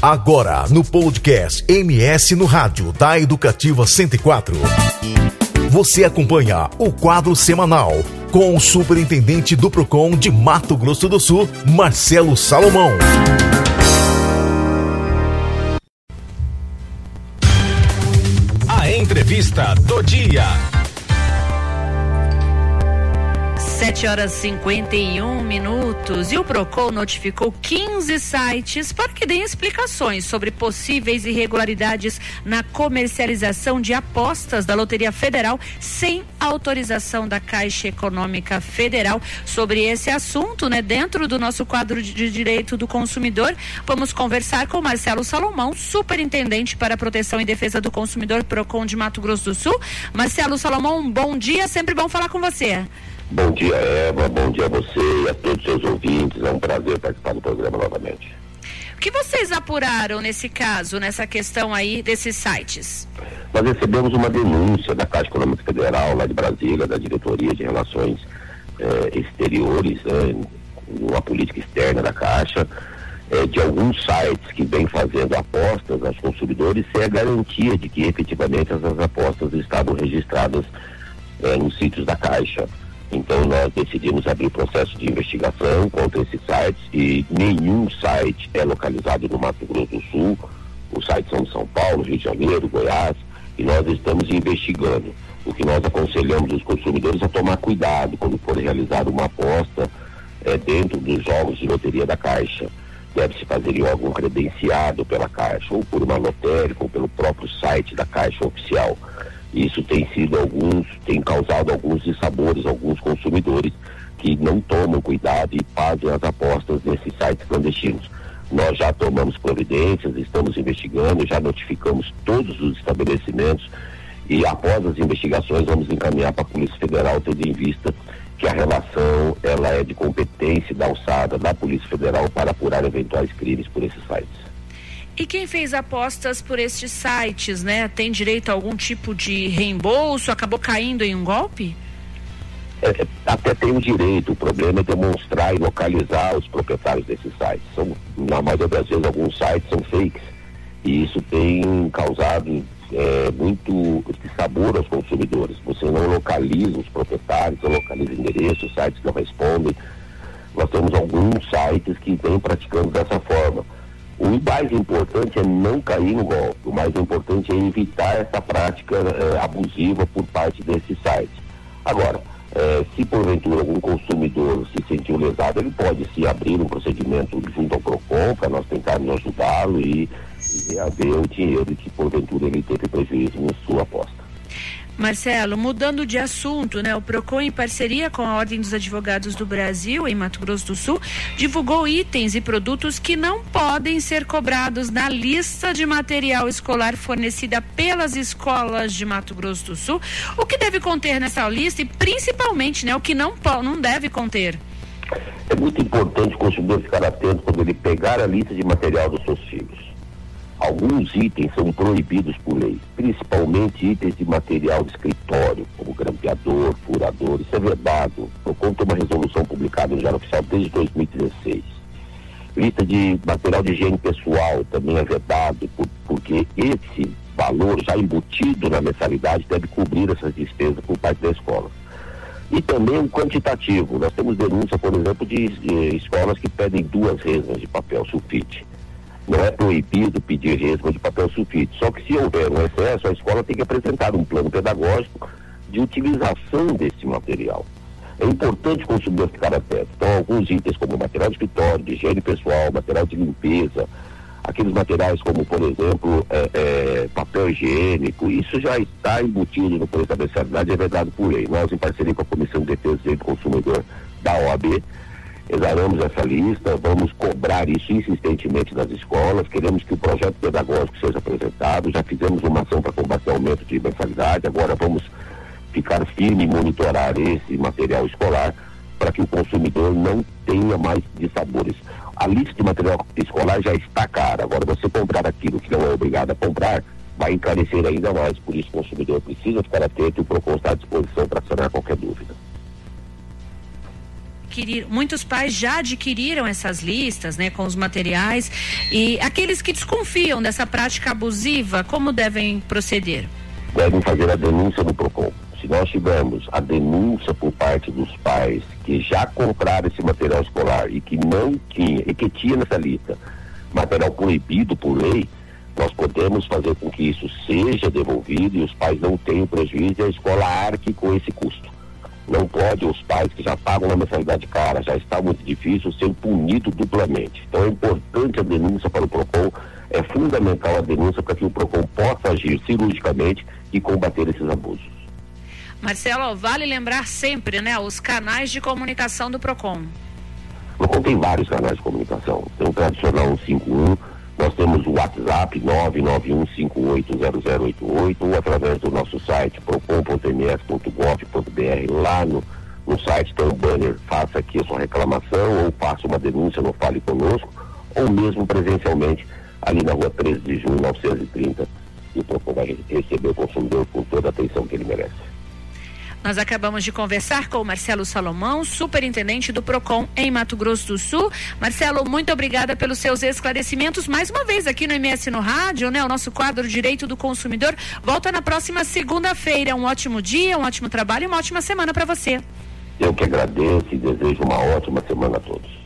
Agora, no podcast MS no Rádio da Educativa 104. Você acompanha o quadro semanal com o superintendente do PROCON de Mato Grosso do Sul, Marcelo Salomão. A entrevista do dia. 7 horas 51 minutos e o Procon notificou 15 sites para que deem explicações sobre possíveis irregularidades na comercialização de apostas da Loteria Federal sem autorização da Caixa Econômica Federal. Sobre esse assunto, né, dentro do nosso quadro de direito do consumidor, vamos conversar com Marcelo Salomão, superintendente para proteção e defesa do consumidor Procon de Mato Grosso do Sul. Marcelo Salomão, bom dia, sempre bom falar com você. Bom dia, Eva. Bom dia a você e a todos os seus ouvintes. É um prazer participar do programa novamente. O que vocês apuraram nesse caso, nessa questão aí desses sites? Nós recebemos uma denúncia da Caixa Econômica Federal, lá de Brasília, da Diretoria de Relações eh, Exteriores, né, uma política externa da Caixa, eh, de alguns sites que vêm fazendo apostas aos consumidores sem a garantia de que efetivamente essas apostas estavam registradas eh, nos sítios da Caixa. Então nós decidimos abrir processo de investigação contra esses sites e nenhum site é localizado no Mato Grosso do Sul. Os sites são de São Paulo, Rio de Janeiro, Goiás, e nós estamos investigando. O que nós aconselhamos os consumidores a tomar cuidado quando for realizar uma aposta é, dentro dos jogos de loteria da Caixa. Deve-se fazer em órgão credenciado pela Caixa, ou por uma lotérica, ou pelo próprio site da Caixa oficial. Isso tem sido alguns, tem causado alguns dissabores, alguns consumidores que não tomam cuidado e fazem as apostas nesses sites clandestinos. Nós já tomamos providências, estamos investigando, já notificamos todos os estabelecimentos e após as investigações vamos encaminhar para a Polícia Federal, tendo em vista que a relação ela é de competência da alçada da Polícia Federal para apurar eventuais crimes por esses sites. E quem fez apostas por estes sites, né, tem direito a algum tipo de reembolso? Acabou caindo em um golpe? É, até tem o direito, o problema é demonstrar e localizar os proprietários desses sites. São, na maioria das vezes, alguns sites são fakes. E isso tem causado é, muito sabor aos consumidores. Você não localiza os proprietários, não localiza endereços, os sites não respondem. Nós temos alguns sites que vêm praticando dessa forma. O mais importante é não cair no golpe, o mais importante é evitar essa prática é, abusiva por parte desses sites. Agora, é, se porventura algum consumidor se sentiu lesado, ele pode se abrir um procedimento junto ao PROCON para nós tentarmos ajudá-lo e, e reaver o dinheiro que porventura ele teve prejuízo na sua aposta. Marcelo, mudando de assunto, né? O Procon, em parceria com a Ordem dos Advogados do Brasil, em Mato Grosso do Sul, divulgou itens e produtos que não podem ser cobrados na lista de material escolar fornecida pelas escolas de Mato Grosso do Sul. O que deve conter nessa lista e, principalmente, né, o que não, não deve conter? É muito importante o consumidor ficar atento quando ele pegar a lista de material dos seus filhos Alguns itens são proibidos por lei, principalmente itens de material de escritório, como grampeador, furador. Isso é vedado, conta de uma resolução publicada no Diário Oficial desde 2016. Lista de material de higiene pessoal também é vedado, por, porque esse valor já embutido na mensalidade deve cobrir essas despesas por parte da escola. E também o quantitativo. Nós temos denúncia, por exemplo, de, de escolas que pedem duas resmas de papel sulfite não é proibido pedir resma de papel sulfite. Só que se houver um excesso, a escola tem que apresentar um plano pedagógico de utilização desse material. É importante o consumidor ficar atento. Então, alguns itens como material de escritório, de higiene pessoal, material de limpeza, aqueles materiais como, por exemplo, é, é, papel higiênico, isso já está embutido no preço da é verdade por lei. Nós, em parceria com a Comissão de Defesa do Consumidor da OAB, exaramos essa lista, vamos cobrar isso insistentemente das escolas, queremos que o projeto pedagógico seja apresentado, já fizemos uma ação para combater o aumento de mensalidade, agora vamos ficar firme e monitorar esse material escolar para que o consumidor não tenha mais dissabores. A lista de material escolar já está cara, agora você comprar aquilo que não é obrigado a comprar, vai encarecer ainda mais, por isso o consumidor precisa ficar atento e o PROCON está à disposição para sanar qualquer dúvida. Muitos pais já adquiriram essas listas, né, com os materiais. E aqueles que desconfiam dessa prática abusiva, como devem proceder? Devem fazer a denúncia no PROCON. Se nós tivermos a denúncia por parte dos pais que já compraram esse material escolar e que não tinha, e que tinha nessa lista material proibido por lei, nós podemos fazer com que isso seja devolvido e os pais não tenham prejuízo e a escola arque com esse custo. Não pode os pais que já pagam uma mensalidade cara, já está muito difícil, ser punido duplamente. Então é importante a denúncia para o PROCON, é fundamental a denúncia para que o PROCON possa agir cirurgicamente e combater esses abusos. Marcelo, vale lembrar sempre, né, os canais de comunicação do PROCON. O PROCON tem vários canais de comunicação. Tem o tradicional 151, nós temos o WhatsApp 991580088 ou através do nosso site procon.ms.gov.br. Lá no, no site tem um banner, faça aqui a sua reclamação ou faça uma denúncia no Fale Conosco, ou mesmo presencialmente ali na rua 13 de junho 930 e o Procon vai receber o consumidor com toda a atenção que ele merece. Nós acabamos de conversar com o Marcelo Salomão, superintendente do PROCON em Mato Grosso do Sul. Marcelo, muito obrigada pelos seus esclarecimentos mais uma vez aqui no MS no Rádio, né? O nosso quadro Direito do Consumidor volta na próxima segunda-feira. Um ótimo dia, um ótimo trabalho e uma ótima semana para você. Eu que agradeço e desejo uma ótima semana a todos.